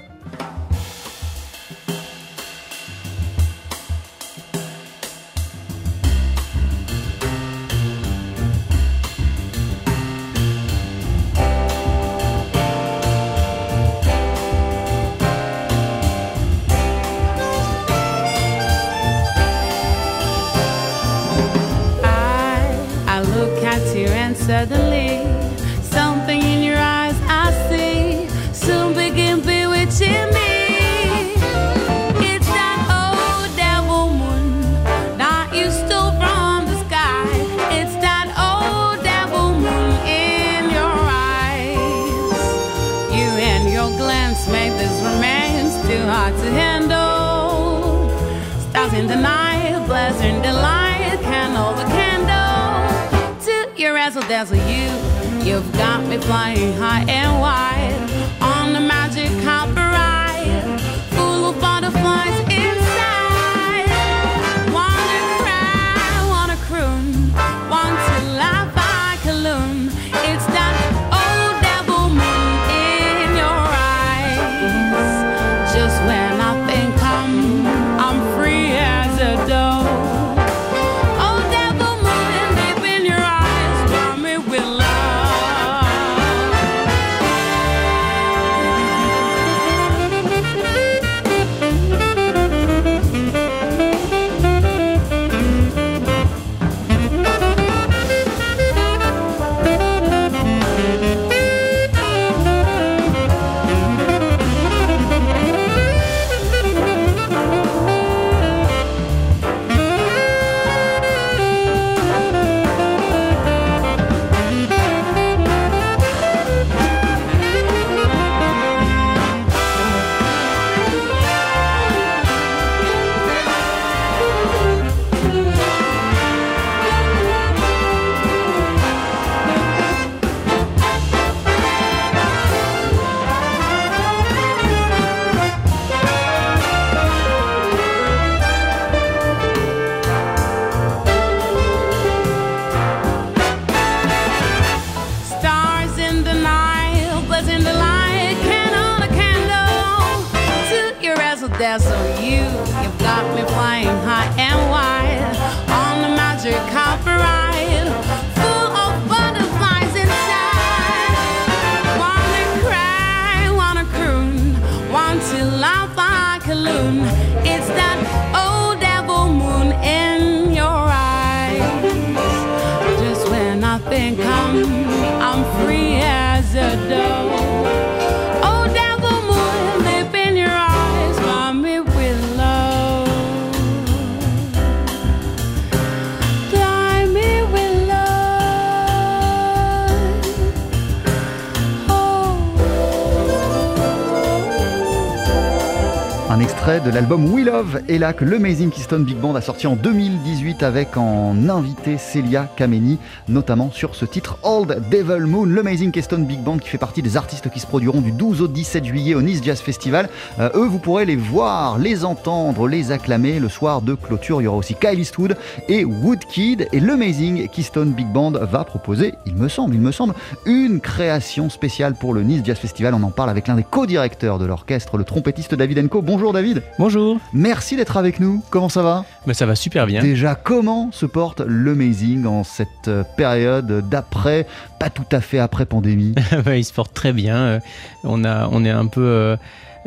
De l'album We Love et là que l'Amazing Keystone Big Band a sorti en 2018 avec en invité Celia Kameni, notamment sur ce titre Old Devil Moon. L'Amazing Keystone Big Band qui fait partie des artistes qui se produiront du 12 au 17 juillet au Nice Jazz Festival. Euh, eux, vous pourrez les voir, les entendre, les acclamer. Le soir de clôture, il y aura aussi Kyle Eastwood et Woodkid. Et l'Amazing Keystone Big Band va proposer, il me semble, il me semble, une création spéciale pour le Nice Jazz Festival. On en parle avec l'un des co-directeurs de l'orchestre, le trompettiste David Enco. Bonjour David. Bonjour. Merci d'être avec nous. Comment ça va? Mais ça va super bien. Déjà, comment se porte l'Amazing en cette euh, période d'après, pas tout à fait après pandémie? Ouais, il se porte très bien. Euh, On, a, on est un peu. euh,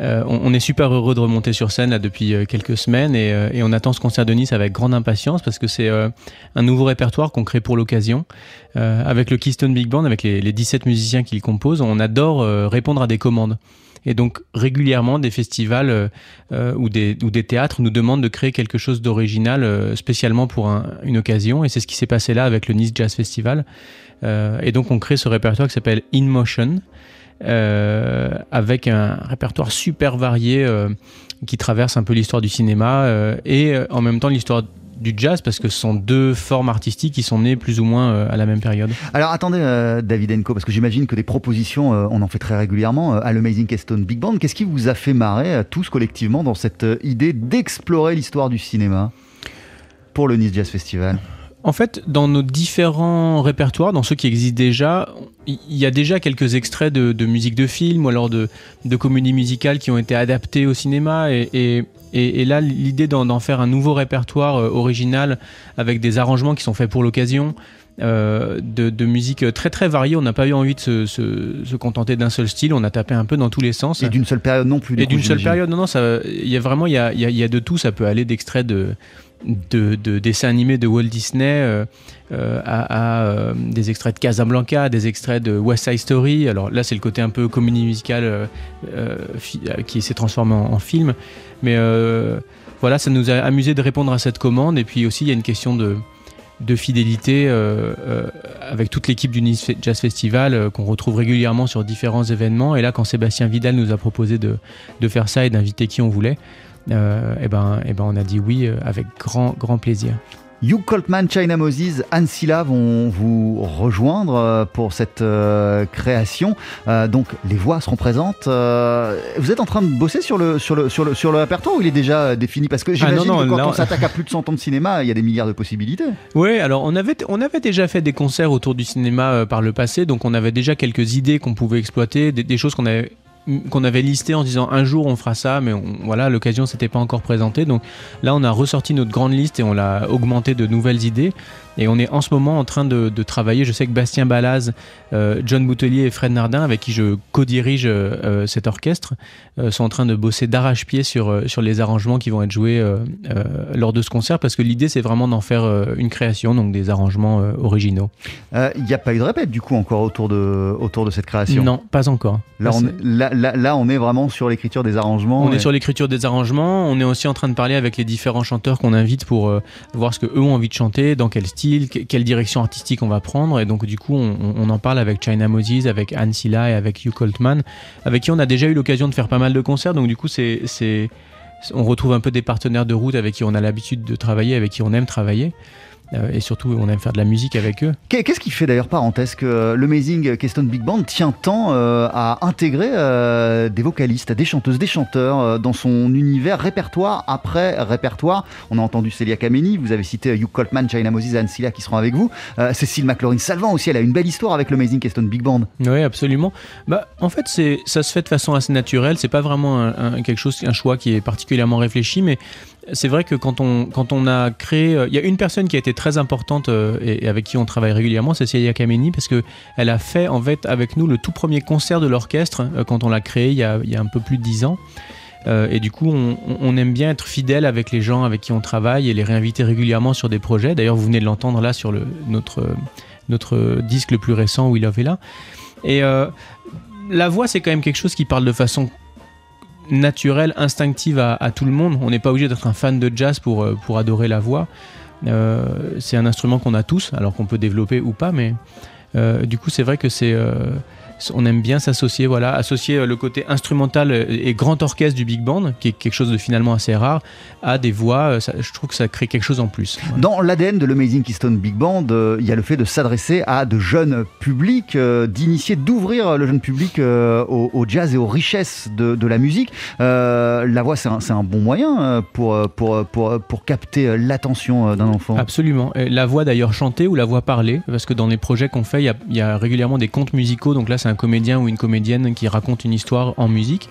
euh, on, on est super heureux de remonter sur scène là, depuis euh, quelques semaines et, euh, et on attend ce concert de Nice avec grande impatience parce que c'est un nouveau répertoire qu'on crée pour l'occasion. Avec le Keystone Big Band, avec les, les 17 musiciens qui le composent, on adore répondre à des commandes. Et donc régulièrement, des festivals euh, euh, ou, des, théâtres nous demandent de créer quelque chose d'original euh, spécialement pour un- une occasion. Et c'est ce qui s'est passé là avec le Nice Jazz Festival. Et donc on crée ce répertoire qui s'appelle In Motion, avec un répertoire super varié qui traverse un peu l'histoire du cinéma et en même temps l'histoire du jazz parce que ce sont deux formes artistiques qui sont nées plus ou moins euh, à la même période. Alors attendez, euh, David Enco, parce que j'imagine que des propositions, euh, on en fait très régulièrement euh, à l'Amazing Keystone Big Band. Qu'est-ce qui vous a fait marrer tous collectivement dans cette idée d'explorer l'histoire du cinéma pour le Nice Jazz Festival? En fait, dans nos différents répertoires, dans ceux qui existent déjà, il y a déjà quelques extraits de, de musique de film ou alors de, de comédies musicales qui ont été adaptées au cinéma. Et, et- et- et là, l'idée d'en faire un nouveau répertoire euh, original avec des arrangements qui sont faits pour l'occasion, euh, de, de musique très très variée. On n'a pas eu envie de se, se- se contenter d'un seul style. On a tapé un peu dans tous les sens. Et d'une seule période non plus. Et d'une seule période, non, non, il y a vraiment, il y a, y a- y a de tout. Ça peut aller d'extraits de, de, de dessins animés de Walt Disney euh, euh, à, euh, des extraits de Casablanca, des extraits de West Side Story. Alors là, c'est le côté un peu comédie musicale qui s'est transformé en, film. Mais voilà, ça nous a amusé de répondre à cette commande. Et puis aussi, il y a une question de fidélité avec toute l'équipe du Nice Jazz Festival qu'on retrouve régulièrement sur différents événements. Et là, quand Sébastien Vidal nous a proposé de, de faire ça et d'inviter qui on voulait, euh, et ben, et ben, on a dit oui euh, avec grand, grand plaisir. Hugh Coltman, China Moses, Anne Silla vont vous rejoindre euh, pour cette euh, création. Euh, donc les voix seront présentes. Euh, vous êtes en train de bosser sur le, sur le, sur le, sur le répertoire ou il est déjà défini? Parce que j'imagine non, que quand là, on on- s'attaque à plus de 100 ans de cinéma, il y a des milliards de possibilités. Oui, alors on avait, on avait déjà fait des concerts autour du cinéma euh, par le passé, donc on avait déjà quelques idées qu'on pouvait exploiter, des, des choses qu'on avait qu'on avait listées en disant un jour on fera ça, mais on- voilà l'occasion s'était pas encore présentée. Donc là on a ressorti notre grande liste et on l'a augmenté de nouvelles idées. Et on est en ce moment en train de, de travailler. Je sais que Bastien Balaz, euh, John Boutelier et Fred Nardin, avec qui je co-dirige euh, euh, cet orchestre, euh, sont en train de bosser d'arrache-pied sur, sur les arrangements qui vont être joués lors de ce concert, parce que l'idée c'est vraiment d'en faire une création, donc des arrangements originaux. Il n'y a pas eu de répète du coup encore autour de, autour de cette création? Non, pas encore. Là, on, est- là, là, là, on est vraiment sur l'écriture des arrangements. On et- est sur l'écriture des arrangements, on est aussi en train de parler avec les différents chanteurs qu'on invite pour voir ce que eux ont envie de chanter, dans quel style, que- quelle direction artistique on va prendre. Et donc du coup, on en parle avec China Moses, avec Anne Silla et avec Hugh Coltman, avec qui on a déjà eu l'occasion de faire pas mal de concerts. Donc du coup, c'est, c'est, on retrouve un peu des partenaires de route avec qui on a l'habitude de travailler, avec qui on aime travailler. Euh, et surtout, on aime faire de la musique avec eux. Qu'est- Qu'est-ce qui fait d'ailleurs, parenthèse, que euh, l'Amazing Keystone Big Band tient tant euh, à intégrer des vocalistes, des chanteuses, des chanteurs dans son univers, répertoire après répertoire? On a entendu Celia Kameni, vous avez cité Hugh Coltman, China Moses Anne Silla qui seront avec vous. Cécile McLaurin-Salvant aussi, elle a une belle histoire avec l'Amazing Keystone Big Band. Oui, absolument. Bah, en fait, ça se fait de façon assez naturelle. C'est pas vraiment un, un- quelque chose, un choix qui est particulièrement réfléchi, mais c'est vrai que quand on, quand on a créé, euh, il y a une personne qui a été très importante euh, et, avec qui on travaille régulièrement, c'est Célia Kameni, parce que elle a fait en fait avec nous le tout premier concert de l'orchestre euh, quand on l'a créé il y, a, un peu plus de dix ans. Et du coup, on, aime bien être fidèle avec les gens avec qui on travaille et les réinviter régulièrement sur des projets. D'ailleurs, vous venez de l'entendre là sur notre, notre disque le plus récent, We Love Ella. Et la voix, c'est quand même quelque chose qui parle de façon naturelle, instinctive à, tout le monde. On n'est pas obligé d'être un fan de jazz pour, euh, pour adorer la voix. Euh, c'est un instrument qu'on a tous, alors qu'on peut développer ou pas, mais euh, du coup, c'est vrai que c'est. On aime bien s'associer, voilà, associer euh, le côté instrumental et grand orchestre du big band, qui est quelque chose de finalement assez rare, à des voix. euh, ça- je trouve que ça crée quelque chose en plus. Voilà. Dans l'ADN de l'Amazing Keystone Big Band, euh, il y a le fait de s'adresser à de jeunes publics, euh, d'initier, d'ouvrir le jeune public euh, au, au jazz et aux richesses de, de la musique. Euh, la voix, c'est un, un bon moyen euh, pour, euh, pour, euh, pour, euh, pour capter euh, l'attention euh, d'un enfant. Absolument. Et la voix d'ailleurs chantée ou la voix parlée, parce que dans les projets qu'on fait, il y a, il y a régulièrement des contes musicaux. Donc là, un comédien ou une comédienne qui raconte une histoire en musique.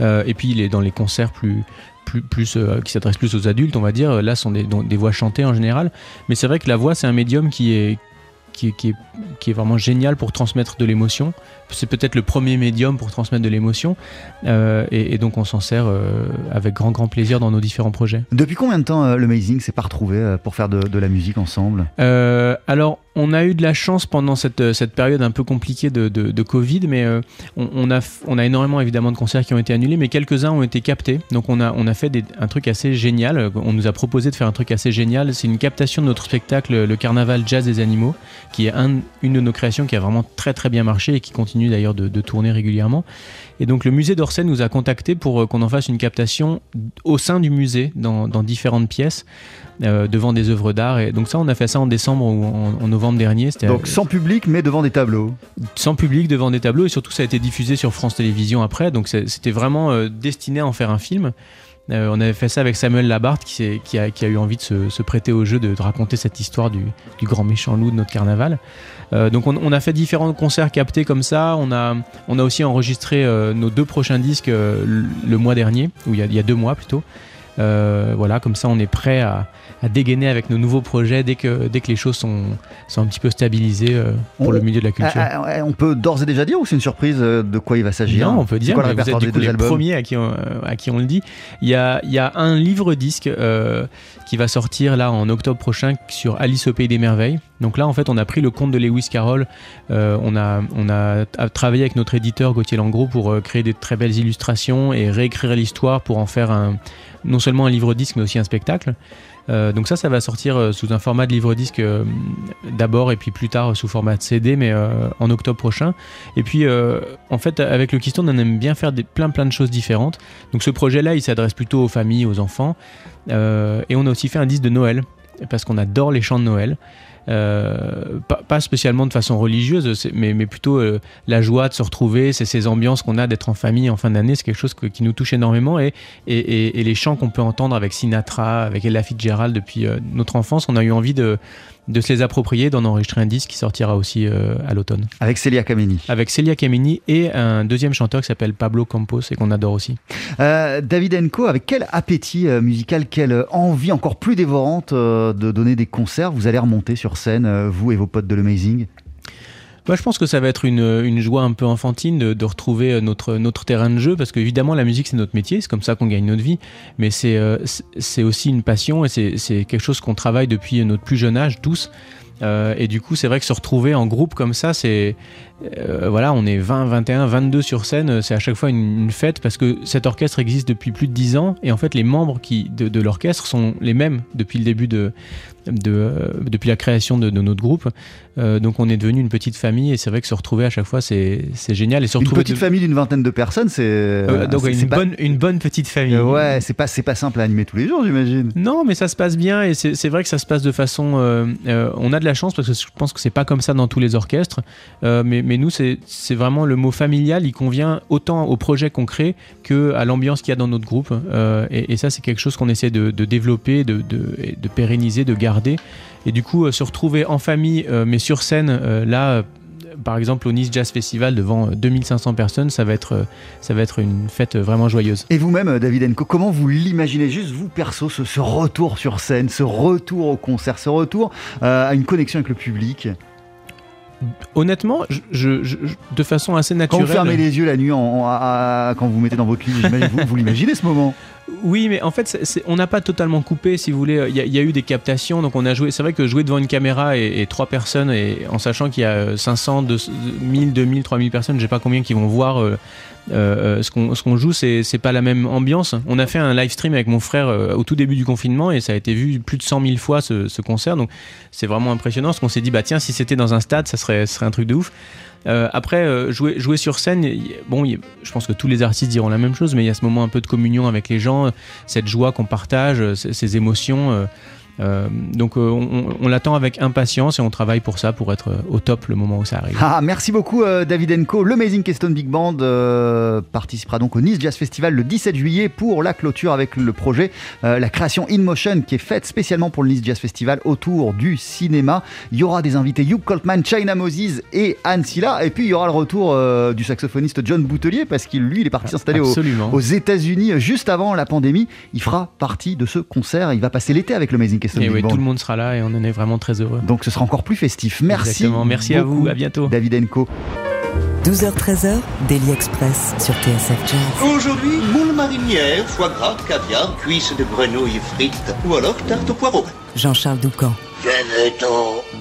Euh, et puis il est dans les concerts plus, plus, euh, qui s'adressent plus aux adultes, on va dire. Là, ce sont des, voix chantées en général. Mais c'est vrai que la voix, c'est un médium qui est vraiment génial pour transmettre de l'émotion. C'est peut-être le premier médium pour transmettre de l'émotion. Euh, et, et donc on s'en sert euh, avec grand grand plaisir dans nos différents projets. Depuis combien de temps euh, l'Amazing s'est pas retrouvé pour faire de, de la musique ensemble? Alors, on a eu de la chance pendant cette, cette période un peu compliquée de, de, de Covid, mais on, on a, on a énormément évidemment de concerts qui ont été annulés, mais quelques-uns ont été captés. Donc, on a, on a fait des- un truc assez génial. On nous a proposé de faire un truc assez génial. C'est une captation de notre spectacle, le Carnaval Jazz des Animaux, qui est un- une de nos créations qui a vraiment très très bien marché et qui continue d'ailleurs de, de tourner régulièrement. Et donc, le musée d'Orsay nous a contactés pour euh, qu'on en fasse une captation au sein du musée, dans, dans différentes pièces euh, devant des œuvres d'art. Et donc ça, on a fait ça en décembre ou en, en novembre dernier. Donc sans public, mais devant des tableaux. sans public devant des tableaux et surtout ça a été diffusé sur France Télévisions après. Donc c'était vraiment euh, destiné à en faire un film. Euh, on avait fait ça avec Samuel Labarthe qui, a, eu envie de se, prêter au jeu de, raconter cette histoire du, grand méchant loup de notre carnaval. Euh, donc on, a fait différents concerts captés comme ça. On a, aussi enregistré euh, nos deux prochains disques le, mois dernier, ou il y a, il y a deux mois plutôt. Voilà, comme ça on est prêt à, à dégainer avec nos nouveaux projets dès que, dès que les choses sont, sont un petit peu stabilisées euh, pour On- le milieu de la culture. Ah, ah, on peut d'ores et déjà dire ou c'est une surprise euh, de quoi il va s'agir Non, on peut dire, quoi mais vous êtes du coup les premiers à qui, on, euh, à qui on le dit. Il y a, il y a un livre-disque euh, qui va sortir là en octobre prochain sur Alice au Pays des Merveilles. Donc là, en fait, on a pris le conte de Lewis Carroll. Euh, on, a, on a travaillé avec notre éditeur Gauthier Langros pour créer des très belles illustrations et réécrire l'histoire pour en faire un, non seulement un livre-disque, mais aussi un spectacle. Euh, donc ça, ça va sortir euh, sous un format de livre-disque euh, d'abord et puis plus tard sous format de CD, mais en octobre prochain. Et puis, en fait, avec le Keystone, on aime bien faire des, plein plein de choses différentes. Donc ce projet-là, il s'adresse plutôt aux familles, aux enfants. Et on a aussi fait un disque de Noël. parce qu'on adore les chants de Noël. Euh, pas, pas spécialement de façon religieuse, mais, mais plutôt euh, la joie de se retrouver, c'est ces ambiances qu'on a d'être en famille en fin d'année, c'est quelque chose que- qui nous touche énormément. Et, et, et- et les chants qu'on peut entendre avec Sinatra, avec Ella Fitzgerald depuis euh, notre enfance, on a eu envie de, de se les approprier, d'en enregistrer un disque qui sortira aussi à l'automne. Avec Celia Kameni. Avec Celia Kameni et un deuxième chanteur qui s'appelle Pablo Campos et qu'on adore aussi. David Enco, avec quel appétit musical, quelle envie encore plus dévorante de donner des concerts, vous allez remonter sur scène, euh, vous et vos potes de l'Amazing Moi, je pense que ça va être une, joie un peu enfantine de, retrouver euh, notre, terrain de jeu, parce qu'évidemment, la musique, c'est notre métier, c'est comme ça qu'on gagne notre vie, mais c'est euh, aussi une passion et c'est quelque chose qu'on travaille depuis notre plus jeune âge, tous. Et du coup, c'est vrai que se retrouver en groupe comme ça, c'est. voilà, on est 20, 21, 22 sur scène, c'est à chaque fois une, fête parce que cet orchestre existe depuis plus de 10 ans et en fait, les membres qui, de l'orchestre sont les mêmes depuis le début de. De euh, depuis la création de, de notre groupe. Euh, donc, on est devenu une petite famille et c'est vrai que se retrouver à chaque fois, c'est génial. Et se Une petite de- famille d'une vingtaine de personnes, c'est. Euh, donc, une, pas- bonne, une bonne petite famille. Euh, ouais, c'est pas, c'est pas simple à animer tous les jours, j'imagine. Non, mais ça se passe bien et c'est vrai que ça se passe de façon. on a de la chance parce que je pense que c'est pas comme ça dans tous les orchestres. Mais, mais nous, c'est vraiment le mot familial. Il convient autant au projet qu'on crée que à l'ambiance qu'il y a dans notre groupe. Et, et ça, c'est quelque chose qu'on essaie de, de développer, de, de pérenniser, de garder. Et du coup, euh, se retrouver en famille, euh, mais sur scène, euh, là. par exemple, au Nice Jazz Festival devant euh, 2500 personnes, ça va être, ça va être une fête vraiment joyeuse. Et vous-même, David Enco, comment vous l'imaginez, juste vous perso, ce, retour sur scène, ce retour au concert, ce retour à une connexion avec le public? Honnêtement, je, je- je- de façon assez Quand naturelle. vous fermez les yeux la nuit, en- en- quand vous vous mettez dans votre lit, vous, vous l'imaginez ce moment? Oui, mais en fait, on n'a pas totalement coupé, si vous voulez. Il y, a- il y a eu des captations, donc on a joué. C'est vrai que jouer devant une caméra et, et trois personnes, et en sachant qu'il y a 500, 200, 1000, 2000, 3000 personnes, je sais pas combien qui vont voir euh, euh, ce qu'on ce joue, c'est pas la même ambiance. On a fait un live stream avec mon frère euh, au tout début du confinement et ça a été vu plus de 100 000 fois ce, ce concert, donc c'est vraiment impressionnant. Parce qu'on s'est dit, bah tiens, si c'était dans un stade, ça serait, serait un truc de ouf. Euh, après, euh, jouer, jouer sur scène, bon, je pense que tous les artistes diront la même chose, mais il y a ce moment un peu de communion avec les gens, euh, cette joie qu'on partage, euh, ces émotions. Euh, donc, euh, on, l'attend avec impatience et on travaille pour ça, pour être euh, au top le moment où ça arrive. Ah, merci beaucoup euh, David Enco. Le Amazing Keystone Big Band participera donc au Nice Jazz Festival le 17 juillet pour la clôture avec le projet la création In Motion qui est faite spécialement pour le Nice Jazz Festival autour du cinéma. Il y aura des invités Hugh Coltman, China Moses et Anne Silla et puis il y aura le retour du saxophoniste John Boutelier parce qu'il lui il est parti s'installer au- Absolument. aux États-Unis juste avant la pandémie. Il fera partie de ce concert. Il va passer l'été avec le Amazing Keystone Et oui, tout le monde sera là et on en est vraiment très heureux. Donc ce sera encore plus festif. Merci. Exactement. Merci à vous. À bientôt. David Enco. 12h-13h, Daily Express sur TSF Jazz. Aujourd'hui, moule marinière, foie gras, caviar, cuisses de grenouille frites ou alors tarte au poireau. Jean-Charles Doucan. Venez-t'en